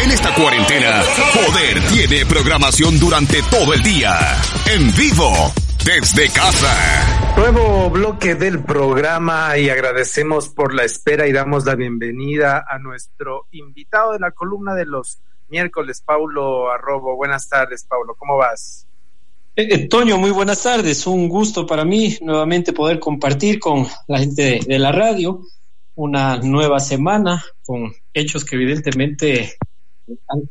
En esta cuarentena, Poder tiene programación durante todo el día. En vivo, desde casa. Nuevo bloque del programa y agradecemos por la espera y damos la bienvenida a nuestro invitado de la columna de los miércoles, Paulo Arrobo. Buenas tardes, Paulo. ¿Cómo vas? Eh, eh, Toño, muy buenas tardes. Un gusto para mí nuevamente poder compartir con la gente de, de la radio una nueva semana con hechos que evidentemente han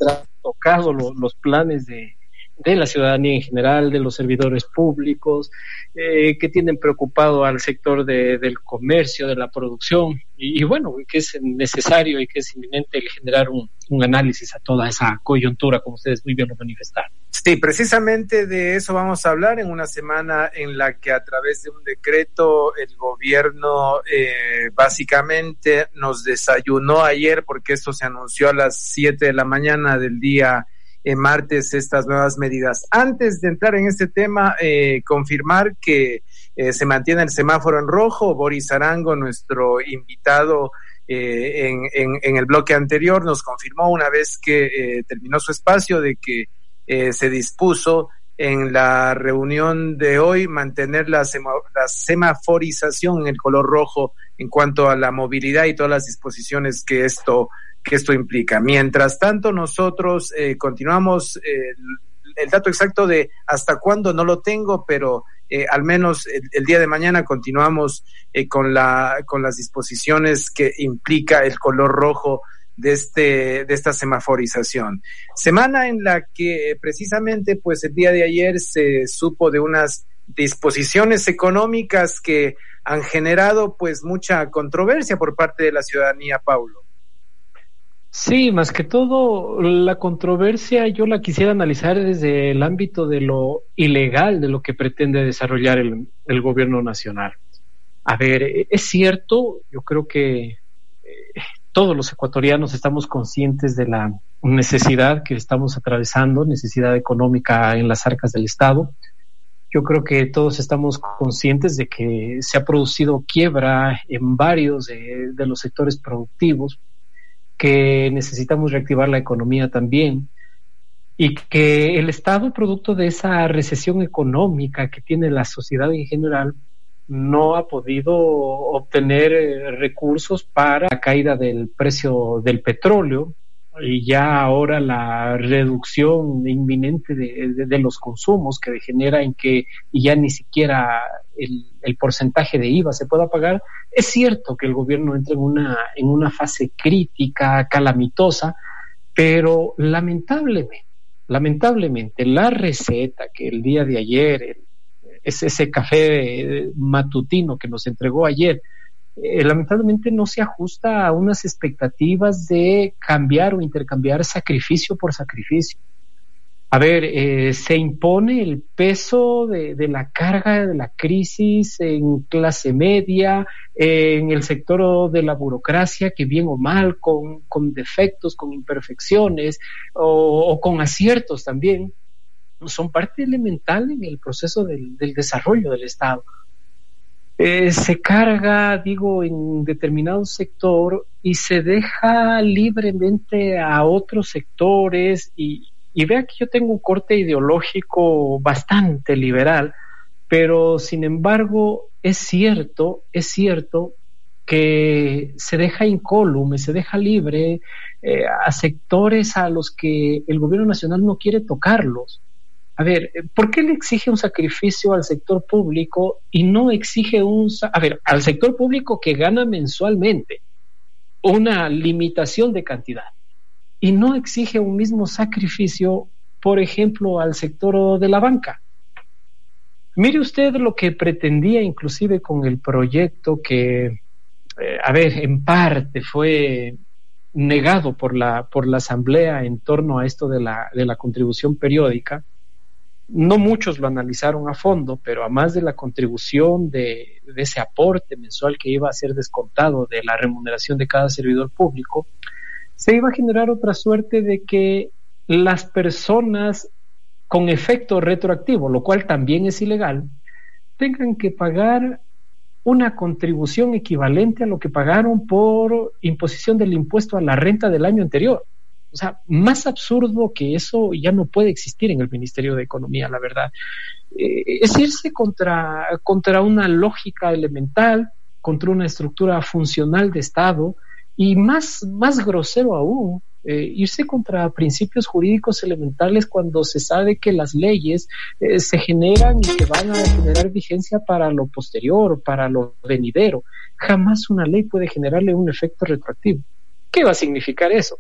tocado lo, los planes de, de la ciudadanía en general, de los servidores públicos, eh, que tienen preocupado al sector de, del comercio, de la producción, y, bueno, que es necesario y que es inminente generar un, un, análisis a toda esa coyuntura, como ustedes muy bien lo manifestaron. Sí, precisamente de eso vamos a hablar en una semana en la que a través de un decreto el gobierno eh, básicamente nos desayunó ayer, porque esto se anunció a las 7 de la mañana del día eh, martes estas nuevas medidas. Antes de entrar en este tema, eh, confirmar que eh, se mantiene el semáforo en rojo. Boris Arango, nuestro invitado eh, en, el bloque anterior, nos confirmó una vez que terminó su espacio de que se dispuso en la reunión de hoy mantener la, la semaforización en el color rojo en cuanto a la movilidad y todas las disposiciones que esto que esto implica. Mientras tanto, nosotros eh, continuamos eh, el dato exacto de hasta cuándo no lo tengo, pero eh, al menos el, el, día de mañana continuamos eh, con, la, con las disposiciones que implica el color rojo de, este, de esta semaforización. Semana en la que precisamente pues el día de ayer se supo de unas disposiciones económicas que han generado pues mucha controversia por parte de la ciudadanía, Paulo. Sí, más que todo, la controversia yo la quisiera analizar desde el ámbito de lo ilegal de lo que pretende desarrollar el, el gobierno nacional. A ver, es cierto, yo creo que eh, todos los ecuatorianos estamos conscientes de la necesidad que estamos atravesando, necesidad económica en las arcas del Estado. Yo creo que todos estamos conscientes de que se ha producido quiebra en varios de, los sectores productivos que necesitamos reactivar la economía también y que el Estado, producto de esa recesión económica que tiene la sociedad en general, no ha podido obtener eh, recursos para la caída del precio del petróleo y ya ahora la reducción inminente de, de, los consumos que degenera en que ya ni siquiera el, el, porcentaje de IVA se pueda pagar, es cierto que el gobierno entra en una, en una fase crítica, calamitosa, pero lamentablemente, lamentablemente, la receta que el día de ayer, es ese café matutino que nos entregó ayer, eh, lamentablemente no se ajusta a unas expectativas de cambiar o intercambiar sacrificio por sacrificio. A ver, eh, se impone el peso de, de, la carga de la crisis en clase media, en el sector de la burocracia, que bien o mal, con, con defectos, con imperfecciones o, con aciertos también, son parte elemental en el proceso del, desarrollo del Estado. Eh, se carga, digo, en determinado sector y se deja libremente a otros sectores y, y vea que yo tengo un corte ideológico bastante liberal, pero sin embargo es cierto, es cierto que se deja incólume, se deja libre eh, a sectores a los que el gobierno nacional no quiere tocarlos. A ver, ¿por qué le exige un sacrificio al sector público y no exige un, a ver, al sector público que gana mensualmente una limitación de cantidad y no exige un mismo sacrificio, por ejemplo, al sector de la banca? Mire usted lo que pretendía inclusive con el proyecto que eh, a ver, en parte fue negado por la, por la Asamblea en torno a esto de la, de la contribución periódica. No muchos lo analizaron a fondo, pero a más de la contribución de, de ese aporte mensual que iba a ser descontado de la remuneración de cada servidor público, se iba a generar otra suerte de que las personas con efecto retroactivo, lo cual también es ilegal, tengan que pagar una contribución equivalente a lo que pagaron por imposición del impuesto a la renta del año anterior. O sea, más absurdo que eso ya no puede existir en el Ministerio de Economía, la verdad. Eh, es irse contra, contra una lógica elemental, contra una estructura funcional de Estado y más, más grosero aún, eh, irse contra principios jurídicos elementales cuando se sabe que las leyes eh, se generan y que van a generar vigencia para lo posterior, para lo venidero. Jamás una ley puede generarle un efecto retroactivo. ¿Qué va a significar eso?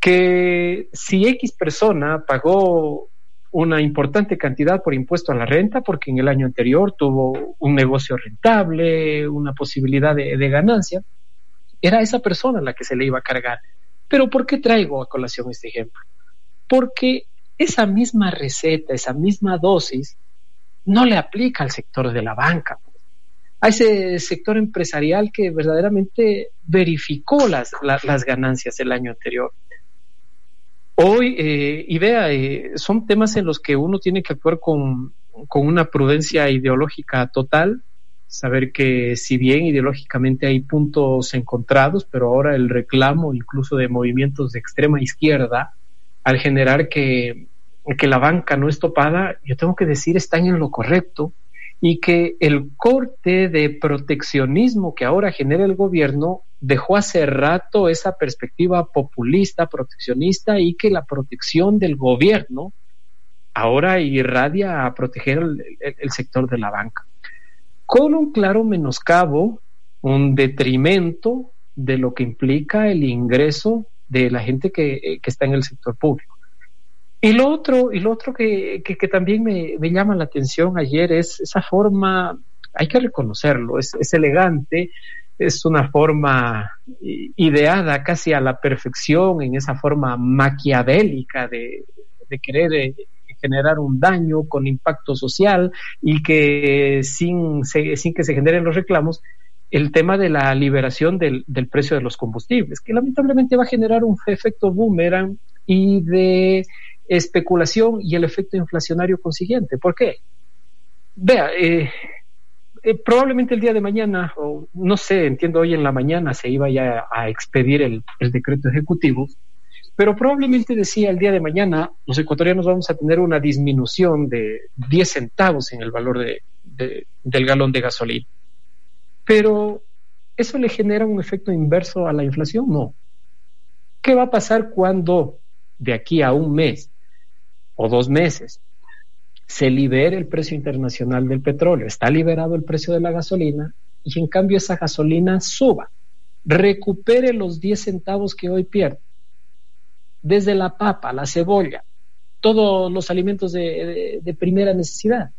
Que si X persona pagó una importante cantidad por impuesto a la renta porque en el año anterior tuvo un negocio rentable, una posibilidad de, ganancia, era esa persona la que se le iba a cargar pero ¿por qué traigo a colación este ejemplo? Porque esa misma receta, esa misma dosis, no le aplica al sector de la banca. A ese sector empresarial que verdaderamente verificó las, las ganancias el año anterior. Hoy, eh, y vea, eh, son temas en los que uno tiene que actuar con, con una prudencia ideológica total, saber que si bien ideológicamente hay puntos encontrados, pero ahora el reclamo incluso de movimientos de extrema izquierda, al generar que, que la banca no es topada, yo tengo que decir están en lo correcto y que el corte de proteccionismo que ahora genera el gobierno dejó hace rato esa perspectiva populista, proteccionista y que la protección del gobierno ahora irradia a proteger el sector de la banca con un claro menoscabo, un detrimento de lo que implica el ingreso de la gente que, eh, está en el sector público. Y lo otro, y lo otro que, también me, llama la atención ayer es esa forma, hay que reconocerlo, es, elegante, es una forma ideada casi a la perfección en esa forma maquiavélica de, de querer eh, generar un daño con impacto social y que sin, sin que se generen los reclamos, el tema de la liberación del, del, precio de los combustibles, que lamentablemente va a generar un efecto boomerang y de especulación y el efecto inflacionario consiguiente. ¿Por qué? Vea, eh, eh, probablemente el día de mañana, o no sé, entiendo hoy en la mañana se iba ya a expedir el, decreto ejecutivo, pero probablemente decía el día de mañana, los ecuatorianos vamos a tener una disminución de 10 centavos en el valor de, del galón de gasolina. Pero, ¿eso le genera un efecto inverso a la inflación? No. ¿Qué va a pasar cuando de aquí a un mes o dos meses se libere el precio internacional del petróleo? Está liberado el precio de la gasolina y en cambio esa gasolina suba, recupere los 10 centavos que hoy pierde desde la papa, la cebolla, todos los alimentos de, primera necesidad,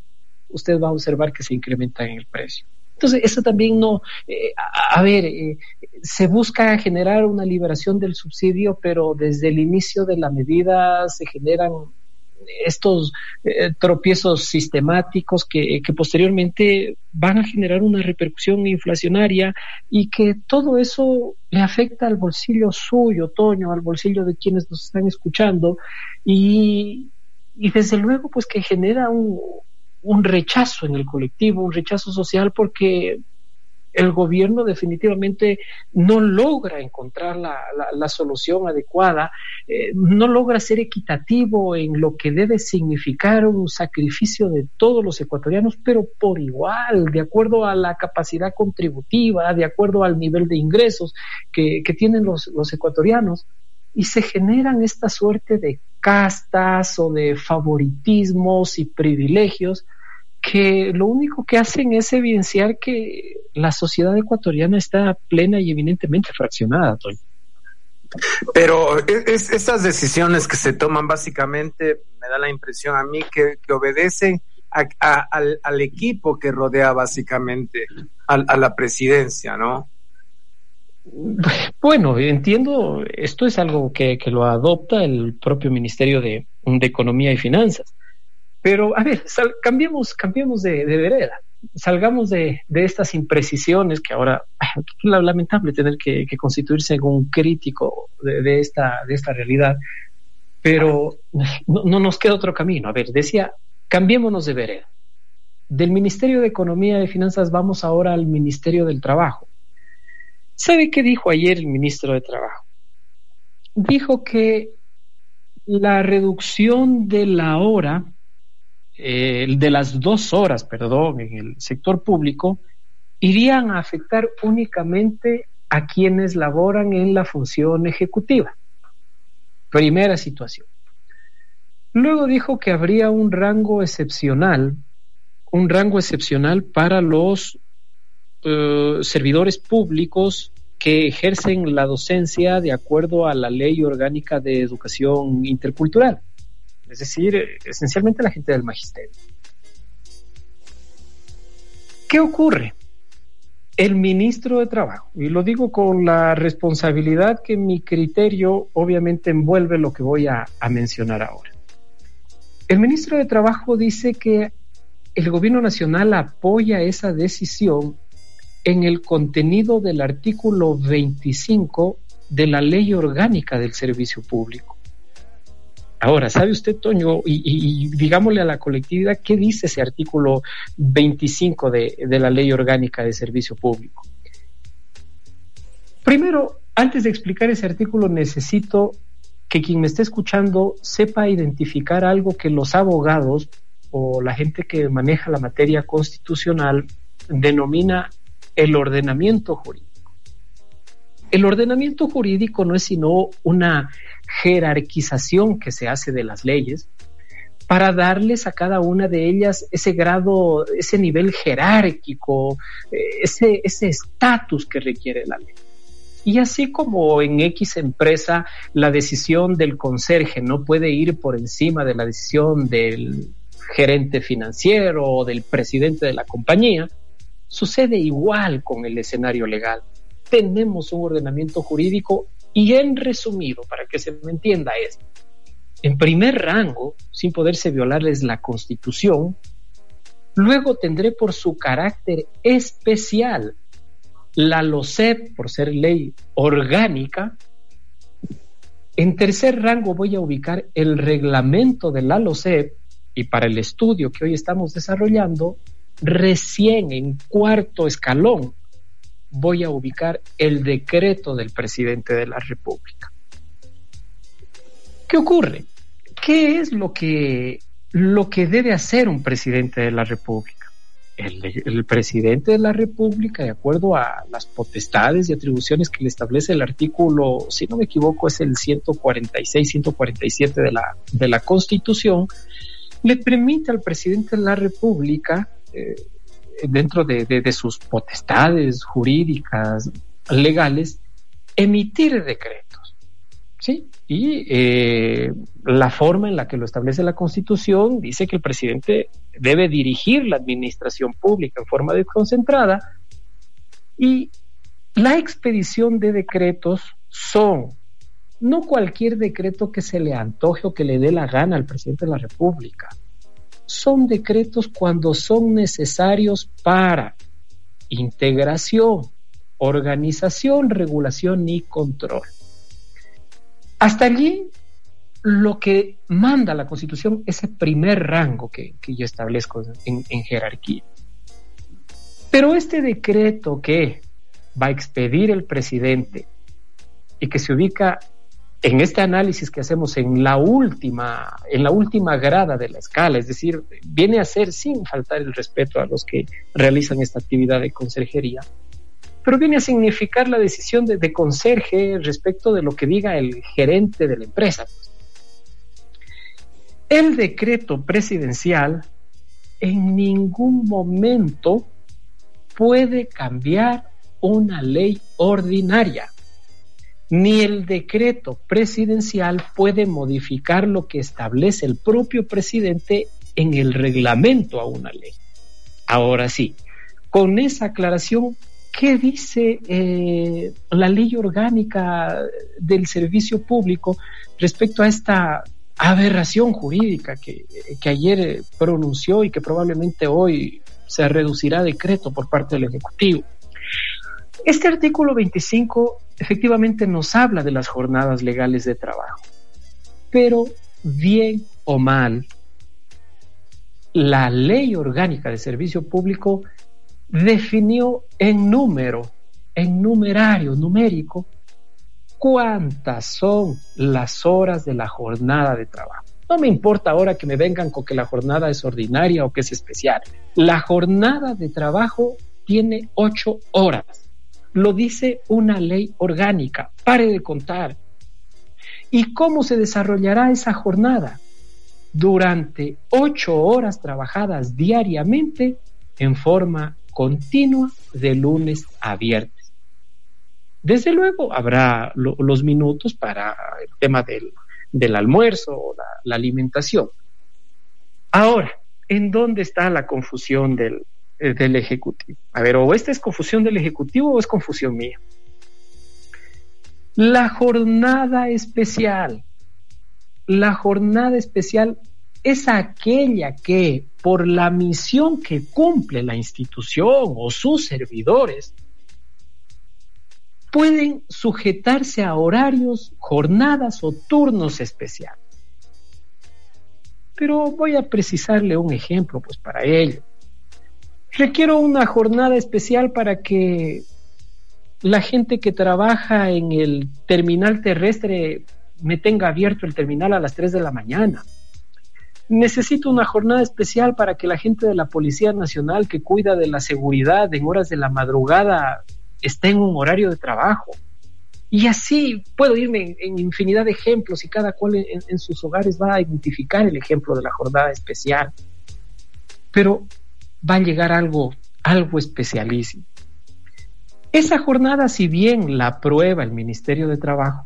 usted va a observar que se incrementa en el precio. Entonces, eso también no, eh, a, ver, eh, se busca generar una liberación del subsidio, pero desde el inicio de la medida se generan estos eh, tropiezos sistemáticos que, posteriormente van a generar una repercusión inflacionaria y que todo eso le afecta al bolsillo suyo, Toño, al bolsillo de quienes nos están escuchando y, desde luego pues que genera un rechazo en el colectivo, un rechazo social porque el gobierno definitivamente no logra encontrar la, la, solución adecuada, eh, no logra ser equitativo en lo que debe significar un sacrificio de todos los ecuatorianos, pero por igual, de acuerdo a la capacidad contributiva, de acuerdo al nivel de ingresos que, tienen los ecuatorianos, y se generan esta suerte de castas o de favoritismos y privilegios que lo único que hacen es evidenciar que la sociedad ecuatoriana está plena y evidentemente fraccionada, Toño. Pero es, estas decisiones que se toman básicamente, me da la impresión a mí que, obedecen al, equipo que rodea básicamente a, la presidencia, ¿no? Bueno, entiendo, esto es algo que, lo adopta el propio Ministerio de, Economía y Finanzas. Pero, a ver, cambiemos, cambiemos de, vereda, salgamos de, estas imprecisiones que ahora, es lamentable tener que, constituirse en un crítico de, esta, de esta realidad, pero no, no nos queda otro camino. A ver, decía, cambiémonos de vereda. Del Ministerio de Economía y Finanzas vamos ahora al Ministerio del Trabajo ¿Sabe qué dijo ayer el ministro de Trabajo? Dijo que la reducción de la hora, eh, de las dos horas, perdón, en el sector público, irían a afectar únicamente a quienes laboran en la función ejecutiva. Primera situación. Luego dijo que habría un rango excepcional, un rango excepcional para los eh, servidores públicos que ejercen la docencia de acuerdo a la ley orgánica de educación intercultural, es decir, esencialmente la gente del magisterio. ¿Qué ocurre? El ministro de Trabajo, y lo digo con la responsabilidad que mi criterio obviamente envuelve lo que voy a, a mencionar ahora. El ministro de Trabajo dice que el gobierno nacional apoya esa decisión en el contenido del artículo 25 de la ley orgánica del servicio público. Ahora, ¿sabe usted, Toño, y, digámosle a la colectividad qué dice ese artículo 25 de, de la ley orgánica de servicio público? Primero, antes de explicar ese artículo, necesito que quien me esté escuchando sepa identificar algo que los abogados o la gente que maneja la materia constitucional denomina el ordenamiento jurídico. El ordenamiento jurídico no es sino una jerarquización que se hace de las leyes para darles a cada una de ellas ese grado, ese nivel jerárquico, eh, ese estatus que requiere la ley. Y así como en X empresa la decisión del conserje no puede ir por encima de la decisión del gerente financiero o del presidente de la compañía, Sucede igual con el escenario legal. Tenemos un ordenamiento jurídico y en resumido, para que se me entienda es, en primer rango, sin poderse violarles la constitución, luego tendré por su carácter especial la LOCEP, por ser ley orgánica, en tercer rango voy a ubicar el reglamento de la LOCEP y para el estudio que hoy estamos desarrollando, Recién en cuarto escalón voy a ubicar el decreto del presidente de la República. ¿Qué ocurre? ¿Qué es lo que, lo que debe hacer un presidente de la República? El, presidente de la República, de acuerdo a las potestades y atribuciones que le establece el artículo, si no me equivoco, es el 146-147 de la, de la Constitución, le permite al presidente de la República eh, dentro de, sus potestades jurídicas, legales, emitir decretos. ¿sí? Y eh, la forma en la que lo establece la Constitución dice que el presidente debe dirigir la administración pública en forma desconcentrada y la expedición de decretos son no cualquier decreto que se le antoje o que le dé la gana al presidente de la República son decretos cuando son necesarios para integración, organización, regulación y control. Hasta allí lo que manda la Constitución es el primer rango que, yo establezco en, en jerarquía. Pero este decreto que va a expedir el presidente y que se ubica en este análisis que hacemos en la última, en la última grada de la escala, es decir, viene a ser sin faltar el respeto a los que realizan esta actividad de conserjería, pero viene a significar la decisión de, de conserje respecto de lo que diga el gerente de la empresa. El decreto presidencial en ningún momento puede cambiar una ley ordinaria ni el decreto presidencial puede modificar lo que establece el propio presidente en el reglamento a una ley. Ahora sí, con esa aclaración ¿qué dice eh, la ley orgánica del servicio público respecto a esta aberración jurídica que, que ayer pronunció y que probablemente hoy se reducirá a decreto por parte del Ejecutivo? Este artículo 25 efectivamente nos habla de las jornadas legales de trabajo, pero bien o mal, la ley orgánica de servicio público definió en número, en numerario, numérico, cuántas son las horas de la jornada de trabajo. No me importa ahora que me vengan con que la jornada es ordinaria o que es especial. La jornada de trabajo tiene ocho horas. Lo dice una ley orgánica. Pare de contar. ¿Y cómo se desarrollará esa jornada? Durante ocho horas trabajadas diariamente en forma continua de lunes a viernes. Desde luego habrá los minutos para el tema del, almuerzo o la, alimentación. Ahora, ¿en dónde está la confusión del, del Ejecutivo? A ver, o esta es confusión del Ejecutivo o es confusión mía. La jornada especial. La jornada especial es aquella que, por la misión que cumple la institución o sus servidores, pueden sujetarse a horarios, jornadas o turnos especiales. Pero voy a precisarle un ejemplo, pues para ello. Requiero una jornada especial para que la gente que trabaja en el terminal terrestre me tenga abierto el terminal a las 3 de la mañana necesito una jornada especial para que la gente de la Policía Nacional que cuida de la seguridad en horas de la madrugada esté en un horario de trabajo. Y así puedo irme en, infinidad de ejemplos y cada cual en, sus hogares va a identificar el ejemplo de la jornada especial. Pero va a llegar algo, algo especialísimo. Esa jornada, si bien la aprueba el Ministerio de Trabajo,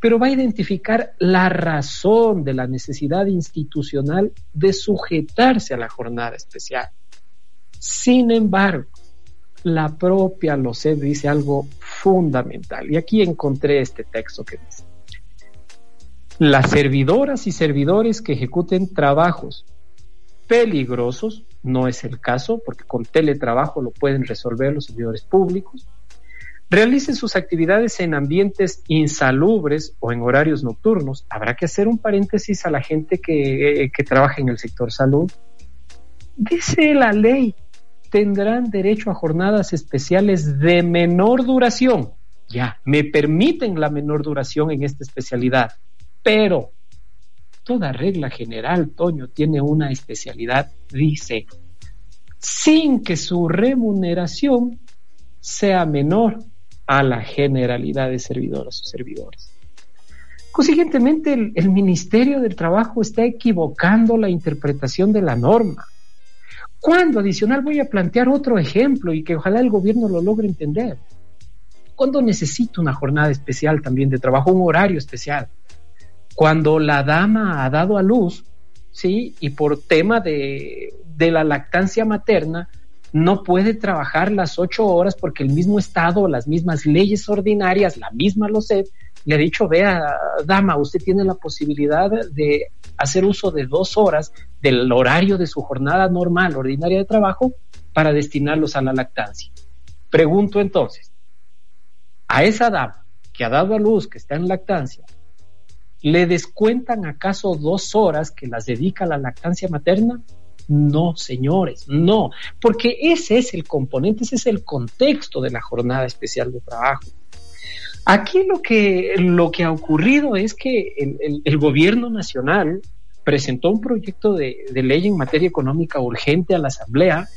pero va a identificar la razón de la necesidad institucional de sujetarse a la jornada especial. Sin embargo, la propia LOCED dice algo fundamental, y aquí encontré este texto que dice, las servidoras y servidores que ejecuten trabajos peligrosos, no es el caso, porque con teletrabajo lo pueden resolver los servidores públicos, realicen sus actividades en ambientes insalubres o en horarios nocturnos. Habrá que hacer un paréntesis a la gente que, eh, que trabaja en el sector salud. Dice la ley, tendrán derecho a jornadas especiales de menor duración. Ya, me permiten la menor duración en esta especialidad, pero toda regla general, Toño, tiene una especialidad, dice, sin que su remuneración sea menor a la generalidad de servidoras o servidores. Consiguientemente, el, el, Ministerio del Trabajo está equivocando la interpretación de la norma. Cuando adicional voy a plantear otro ejemplo y que ojalá el gobierno lo logre entender. Cuando necesito una jornada especial también de trabajo, un horario especial. Cuando la dama ha dado a luz, ¿sí? Y por tema de, de la lactancia materna, no puede trabajar las ocho horas porque el mismo Estado, las mismas leyes ordinarias, la misma LOCEP, le ha dicho, vea, dama, usted tiene la posibilidad de hacer uso de dos horas del horario de su jornada normal, ordinaria de trabajo, para destinarlos a la lactancia. Pregunto entonces, a esa dama que ha dado a luz, que está en lactancia, ¿le descuentan acaso dos horas que las dedica a la lactancia materna? No, señores, no, porque ese es el componente, ese es el contexto de la jornada especial de trabajo. Aquí lo que, lo que ha ocurrido es que el, gobierno nacional presentó un proyecto de, de ley en materia económica urgente a la Asamblea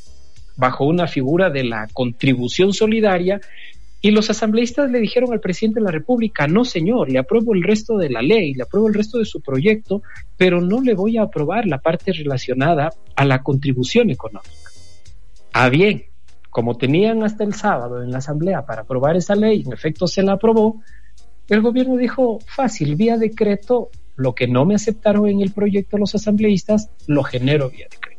bajo una figura de la contribución solidaria y los asambleístas le dijeron al presidente de la República, no señor, le apruebo el resto de la ley, le apruebo el resto de su proyecto, pero no le voy a aprobar la parte relacionada a la contribución económica. Ah, bien, como tenían hasta el sábado en la asamblea para aprobar esa ley, en efecto se la aprobó, el gobierno dijo, fácil, vía decreto, lo que no me aceptaron en el proyecto los asambleístas, lo genero vía decreto.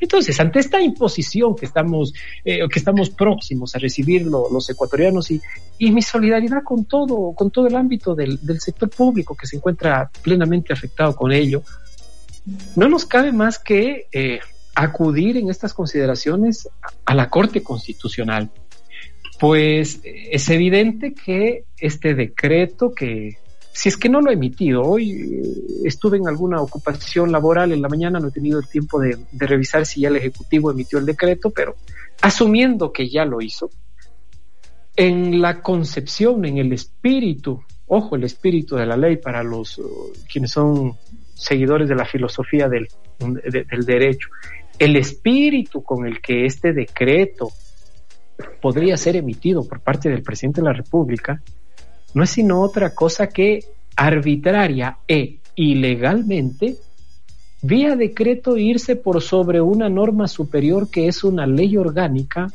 Entonces, ante esta imposición que estamos, eh, que estamos próximos a recibir los ecuatorianos y, y, mi solidaridad con todo, con todo el ámbito del, del, sector público que se encuentra plenamente afectado con ello, no nos cabe más que eh, acudir en estas consideraciones a la Corte Constitucional. Pues es evidente que este decreto que si es que no lo he emitido, hoy eh, estuve en alguna ocupación laboral en la mañana, no he tenido el tiempo de, revisar si ya el Ejecutivo emitió el decreto, pero asumiendo que ya lo hizo, en la concepción, en el espíritu, ojo, el espíritu de la ley para los uh, quienes son seguidores de la filosofía del derecho, el espíritu con el que este decreto podría ser emitido por parte del presidente de la República no es sino otra cosa que arbitraria e ilegalmente, vía decreto irse por sobre una norma superior que es una ley orgánica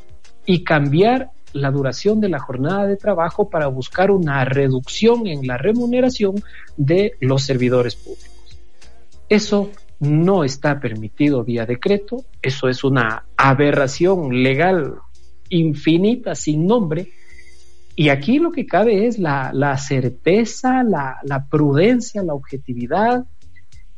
y cambiar la duración de la jornada de trabajo para buscar una reducción en la remuneración de los servidores públicos. Eso no está permitido vía decreto, eso es una aberración legal infinita sin nombre y aquí lo que cabe es la, certeza, la, la, prudencia, la objetividad,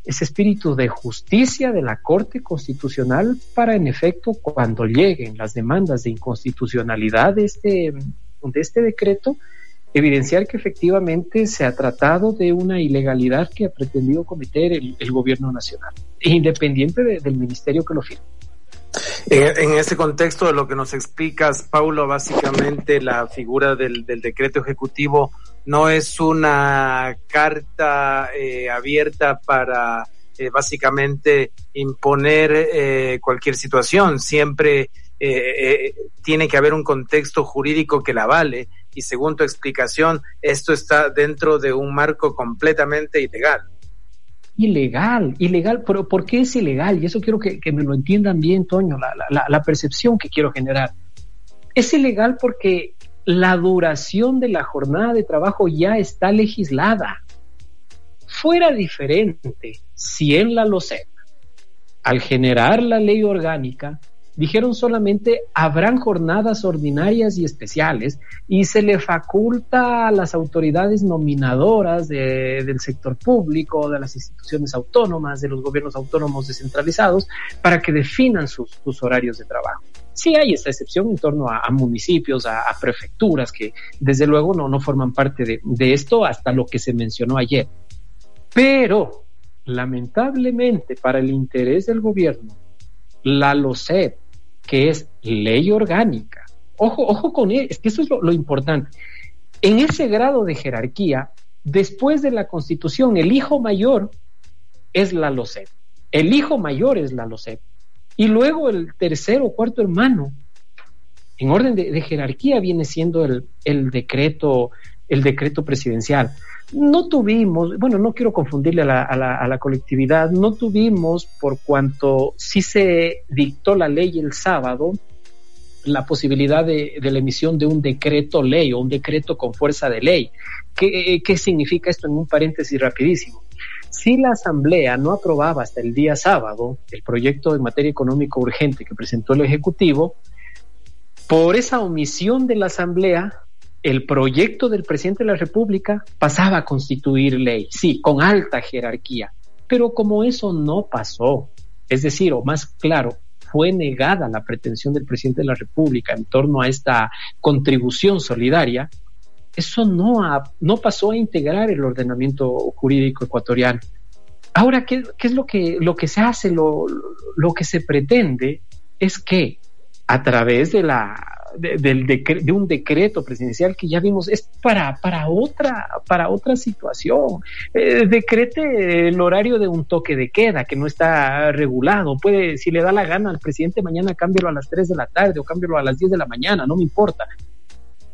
ese espíritu de justicia de la Corte Constitucional para, en efecto, cuando lleguen las demandas de inconstitucionalidad de este, de este decreto, evidenciar que efectivamente se ha tratado de una ilegalidad que ha pretendido cometer el, gobierno nacional, independiente del ministerio que lo firme. En, ese contexto de lo que nos explicas, Paulo, básicamente la figura del, decreto ejecutivo no es una carta eh, abierta para eh, básicamente imponer eh, cualquier situación. Siempre tiene que haber un contexto jurídico que la vale y según tu explicación, esto está dentro de un marco completamente ilegal ilegal, ilegal, pero ¿por qué es ilegal? Y eso quiero que, me lo entiendan bien, Toño, la, la, percepción que quiero generar. Es ilegal porque la duración de la jornada de trabajo ya está legislada. Fuera diferente si en la LOCEP, al generar la ley orgánica, dijeron solamente habrán jornadas ordinarias y especiales y se le faculta a las autoridades nominadoras del sector público, de las instituciones autónomas, de los gobiernos autónomos descentralizados, para que definan sus, horarios de trabajo. Sí hay esta excepción en torno a, municipios, a, prefecturas, que desde luego no, no forman parte de, esto hasta lo que se mencionó ayer. Pero, lamentablemente, para el interés del gobierno, la LOCEP, que es ley orgánica. Ojo, ojo con él, es que eso es lo, importante. En ese grado de jerarquía, después de la Constitución, el hijo mayor es la LOCEP. El hijo mayor es la LOCEP. Y luego el tercero o cuarto hermano, en orden de, jerarquía, viene siendo el, el, decreto, el decreto presidencial no tuvimos, bueno, no quiero confundirle a la, a, la, colectividad, no tuvimos, por cuanto sí se dictó la ley el sábado, la posibilidad de, la emisión de un decreto ley o un decreto con fuerza de ley. ¿Qué, ¿Qué significa esto en un paréntesis rapidísimo? Si la Asamblea no aprobaba hasta el día sábado el proyecto de materia económica urgente que presentó el Ejecutivo, por esa omisión de la Asamblea, el proyecto del presidente de la República pasaba a constituir ley, sí, con alta jerarquía. Pero como eso no pasó, es decir, o más claro, fue negada la pretensión del presidente de la República en torno a esta contribución solidaria, eso no, no pasó a integrar el ordenamiento jurídico ecuatoriano. Ahora, ¿qué, es lo que, lo que se hace? Lo, lo que se pretende es que a través de la de, un decreto presidencial que ya vimos es para, para, otra, para otra situación. Eh, decrete el horario de un toque de queda que no está regulado. Puede, si le da la gana al presidente, mañana cámbialo a las 3 de la tarde o cámbialo a las 10 de la mañana, no me importa.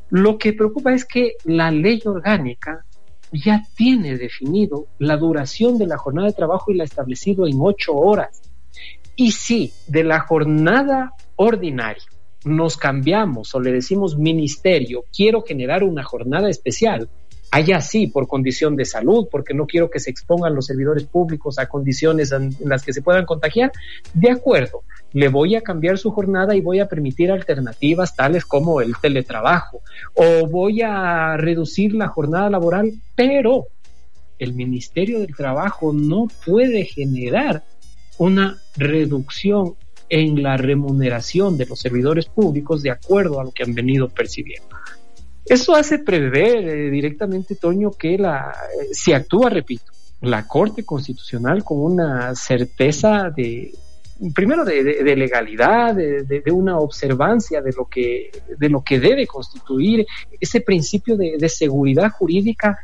Lo que preocupa es que la ley orgánica ya tiene definido la duración de la jornada de trabajo y la ha establecido en ocho horas. Y si de la jornada ordinaria nos cambiamos o le decimos ministerio, quiero generar una jornada especial, Allá sí, por condición de salud, porque no quiero que se expongan los servidores públicos a condiciones en las que se puedan contagiar. De acuerdo, le voy a cambiar su jornada y voy a permitir alternativas tales como el teletrabajo o voy a reducir la jornada laboral, pero el Ministerio del Trabajo no puede generar una reducción en la remuneración de los servidores públicos de acuerdo a lo que han venido percibiendo. Eso hace prever eh, directamente, Toño, que la, eh, si actúa, repito, la Corte Constitucional con una certeza de, primero de, legalidad, de, una observancia de lo que, de lo que debe constituir ese principio de, seguridad jurídica,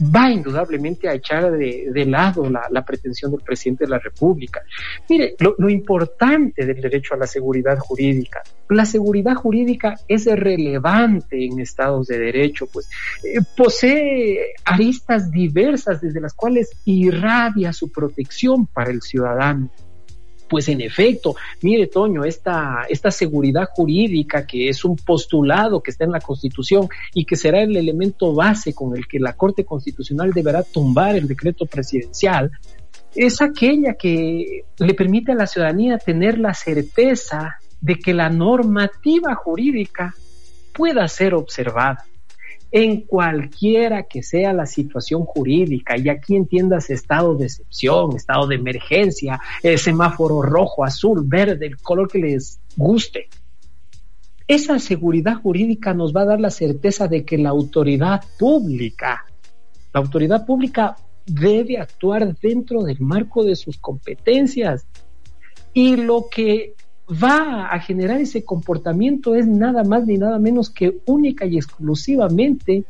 va indudablemente a echar de, lado la, pretensión del presidente de la República. Mire, lo, importante del derecho a la seguridad jurídica, la seguridad jurídica es relevante en estados de derecho, pues eh, posee aristas diversas desde las cuales irradia su protección para el ciudadano. Pues en efecto, mire Toño, esta, esta seguridad jurídica que es un postulado que está en la Constitución y que será el elemento base con el que la Corte Constitucional deberá tumbar el decreto presidencial, es aquella que le permite a la ciudadanía tener la certeza de que la normativa jurídica pueda ser observada en cualquiera que sea la situación jurídica, y aquí entiendas estado de excepción, estado de emergencia, el semáforo rojo, azul, verde, el color que les guste. Esa seguridad jurídica nos va a dar la certeza de que la autoridad pública, la autoridad pública debe actuar dentro del marco de sus competencias. Y lo que va a generar ese comportamiento es nada más ni nada menos que única y exclusivamente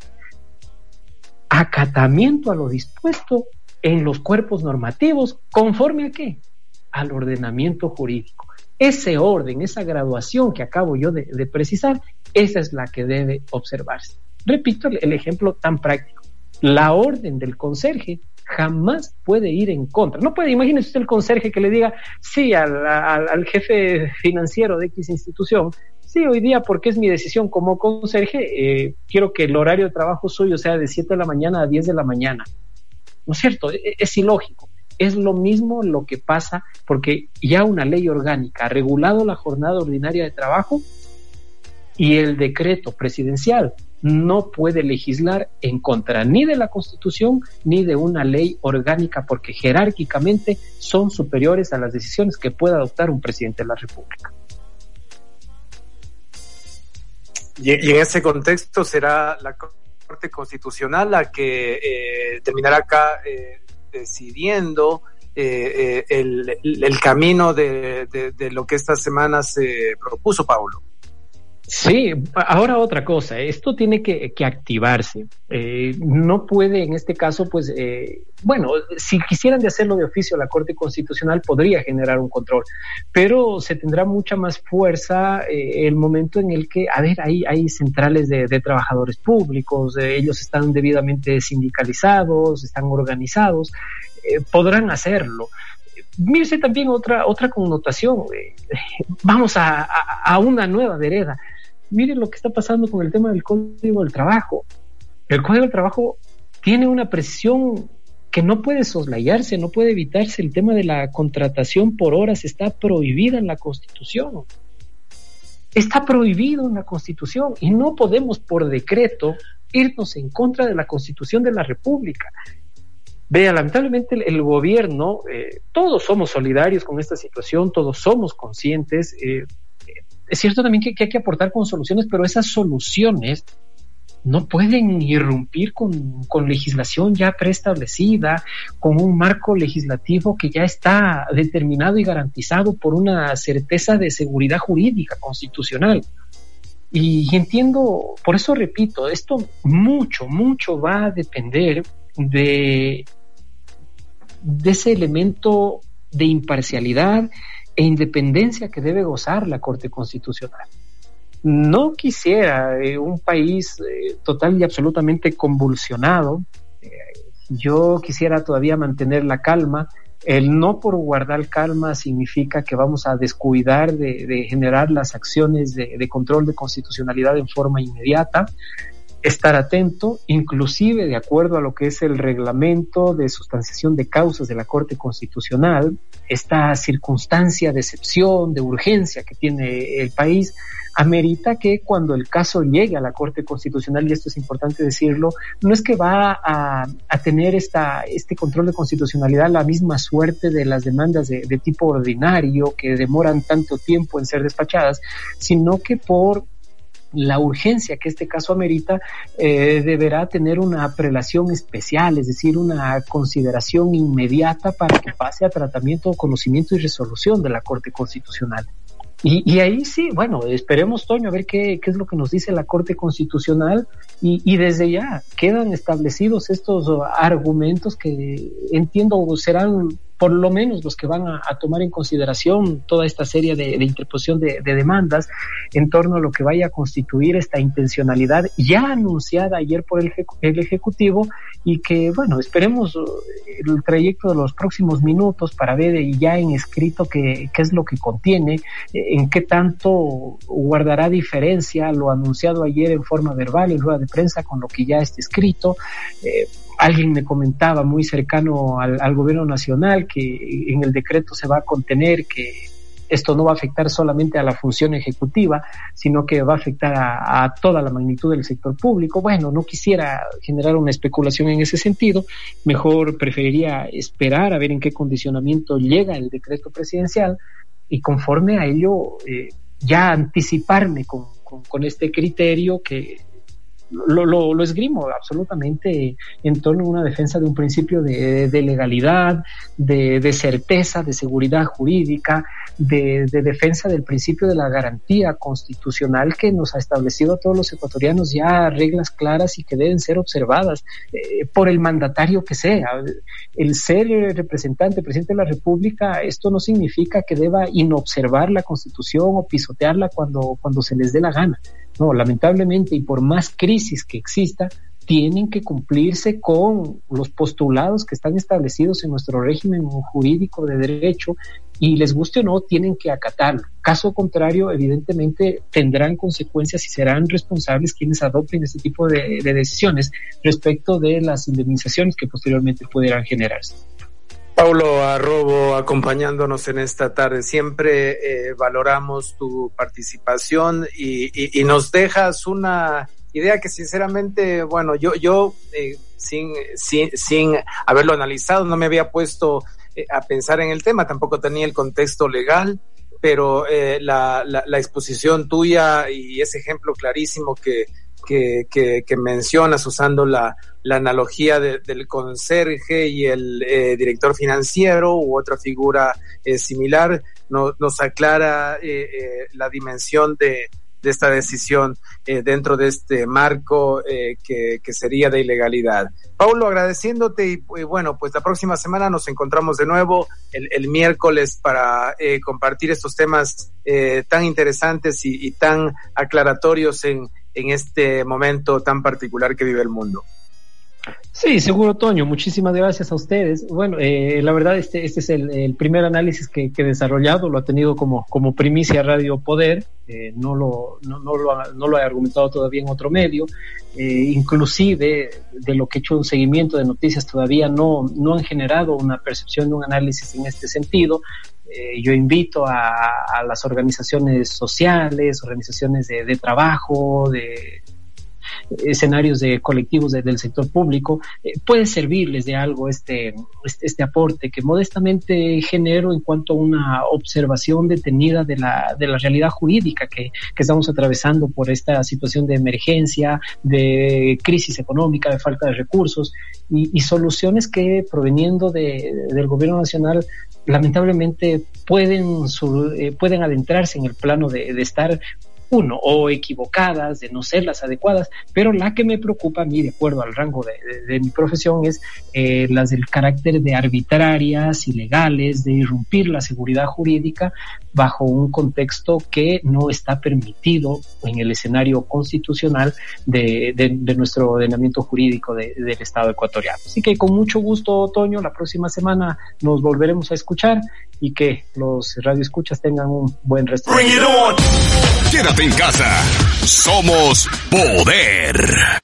acatamiento a lo dispuesto en los cuerpos normativos, conforme a qué? Al ordenamiento jurídico. Ese orden, esa graduación que acabo yo de, precisar, esa es la que debe observarse. Repito el ejemplo tan práctico. La orden del conserje jamás puede ir en contra. No puede, imagínese usted el conserje que le diga, sí, al, jefe financiero de X institución, sí, hoy día, porque es mi decisión como conserje, eh, quiero que el horario de trabajo suyo sea de 7 de la mañana a 10 de la mañana. ¿No es cierto? Es, es ilógico. Es lo mismo lo que pasa porque ya una ley orgánica ha regulado la jornada ordinaria de trabajo y el decreto presidencial no puede legislar en contra ni de la Constitución ni de una ley orgánica porque jerárquicamente son superiores a las decisiones que pueda adoptar un presidente de la República. Y, en ese contexto será la Corte Constitucional la que eh, terminará acá eh, decidiendo eh, el, camino de, de, lo que esta semana se propuso, Paulo. Sí, ahora otra cosa, esto tiene que, activarse. Eh, no puede en este caso, pues, eh, bueno, si quisieran de hacerlo de oficio la Corte Constitucional podría generar un control, pero se tendrá mucha más fuerza eh, el momento en el que, a ver, hay, centrales de, trabajadores públicos, ellos están debidamente sindicalizados, están organizados, podrán hacerlo mírese también otra, otra connotación. vamos a, una nueva vereda miren lo que está pasando con el tema del código del trabajo. El código del trabajo tiene una presión que no puede soslayarse, no puede evitarse. El tema de la contratación por horas está prohibida en la Constitución. Está prohibido en la Constitución y no podemos por decreto irnos en contra de la Constitución de la República. Vea, lamentablemente el, gobierno, eh, todos somos solidarios con esta situación, todos somos conscientes, eh, es cierto también que, hay que aportar con soluciones, pero esas soluciones no pueden irrumpir con, legislación ya preestablecida, con un marco legislativo que ya está determinado y garantizado por una certeza de seguridad jurídica constitucional. Y, entiendo, por eso repito, esto mucho, mucho va a depender de, ese elemento de imparcialidad e independencia que debe gozar la Corte Constitucional. No quisiera eh, un país eh, total y absolutamente convulsionado. Eh, yo quisiera todavía mantener la calma. El no por guardar calma significa que vamos a descuidar de, generar las acciones de, control de constitucionalidad en forma inmediata. Estar atento, inclusive de acuerdo a lo que es el reglamento de sustanciación de causas de la Corte Constitucional, esta circunstancia de excepción, de urgencia que tiene el país, amerita que cuando el caso llegue a la Corte Constitucional, y esto es importante decirlo, no es que va a, tener esta, este control de constitucionalidad la misma suerte de las demandas de, de tipo ordinario que demoran tanto tiempo en ser despachadas, sino que por la urgencia que este caso amerita eh, deberá tener una prelación especial, es decir, una consideración inmediata para que pase a tratamiento, conocimiento y resolución de la Corte Constitucional. Y, ahí sí, bueno, esperemos, Toño, a ver qué, qué, es lo que nos dice la Corte Constitucional y, y, desde ya quedan establecidos estos argumentos que entiendo serán por lo menos los que van a, tomar en consideración toda esta serie de, interposición de, demandas en torno a lo que vaya a constituir esta intencionalidad ya anunciada ayer por el, Ejecutivo y que, bueno, esperemos uh, el trayecto de los próximos minutos para ver ya en escrito qué, es lo que contiene, en qué tanto guardará diferencia lo anunciado ayer en forma verbal en rueda de prensa con lo que ya está escrito. Eh, alguien me comentaba muy cercano al, gobierno nacional que en el decreto se va a contener que esto no va a afectar solamente a la función ejecutiva, sino que va a afectar a, toda la magnitud del sector público. Bueno, no quisiera generar una especulación en ese sentido, mejor preferiría esperar a ver en qué condicionamiento llega el decreto presidencial y conforme a ello eh, ya anticiparme con este criterio que lo, lo, esgrimo absolutamente en torno a una defensa de un principio de, legalidad, de, certeza, de seguridad jurídica, de, defensa del principio de la garantía constitucional que nos ha establecido a todos los ecuatorianos ya reglas claras y que deben ser observadas eh, por el mandatario que sea. El ser representante, presidente de la República, esto no significa que deba inobservar la constitución o pisotearla cuando, cuando se les dé la gana. No, lamentablemente, y por más crisis que exista, tienen que cumplirse con los postulados que están establecidos en nuestro régimen jurídico de derecho y les guste o no, tienen que acatarlo. Caso contrario, evidentemente tendrán consecuencias y serán responsables quienes adopten este tipo de, decisiones respecto de las indemnizaciones que posteriormente pudieran generarse. Paulo Arrobo acompañándonos en esta tarde. Siempre eh, valoramos tu participación y, nos dejas una idea que sinceramente, bueno, yo, yo eh, sin, sin, sin haberlo analizado no me había puesto eh, a pensar en el tema, tampoco tenía el contexto legal, pero la, la, la exposición tuya y ese ejemplo clarísimo que, que, que, mencionas usando la, la analogía del conserje y el eh, director financiero u otra figura eh, similar, nos aclara eh, la dimensión de, de, esta decisión dentro de este marco que, que, sería de ilegalidad. Paulo, agradeciéndote y, bueno, pues la próxima semana nos encontramos de nuevo el, el miércoles para compartir estos temas tan interesantes y, y tan aclaratorios en en este momento tan particular que vive el mundo. Sí, seguro, Toño. Muchísimas gracias a ustedes. Bueno, eh, la verdad, este, este es el, primer análisis que, he desarrollado. Lo ha tenido como, como primicia Radio Poder. Eh, no, lo, no, no, lo ha, no lo he argumentado todavía en otro medio. Eh, inclusive, de lo que he hecho un seguimiento de noticias, todavía no, no han generado una percepción de un análisis en este sentido. Eh, yo invito a, las organizaciones sociales, organizaciones de, trabajo, de escenarios de colectivos del sector público, eh, puede servirles de algo este, este, este, aporte que modestamente genero en cuanto a una observación detenida de la, de la realidad jurídica que, que estamos atravesando por esta situación de emergencia, de crisis económica, de falta de recursos y, soluciones que proveniendo de, del gobierno nacional lamentablemente pueden, eh, pueden adentrarse en el plano de, de estar uno, o equivocadas, de no ser las adecuadas, pero la que me preocupa a mí, de acuerdo al rango de, mi profesión, es eh, las del carácter de arbitrarias, ilegales, de irrumpir la seguridad jurídica bajo un contexto que no está permitido en el escenario constitucional de, de nuestro ordenamiento jurídico del Estado ecuatoriano. Así que con mucho gusto, Otoño, la próxima semana nos volveremos a escuchar y que los radioescuchas tengan un buen resto. Quédate en casa. Somos poder.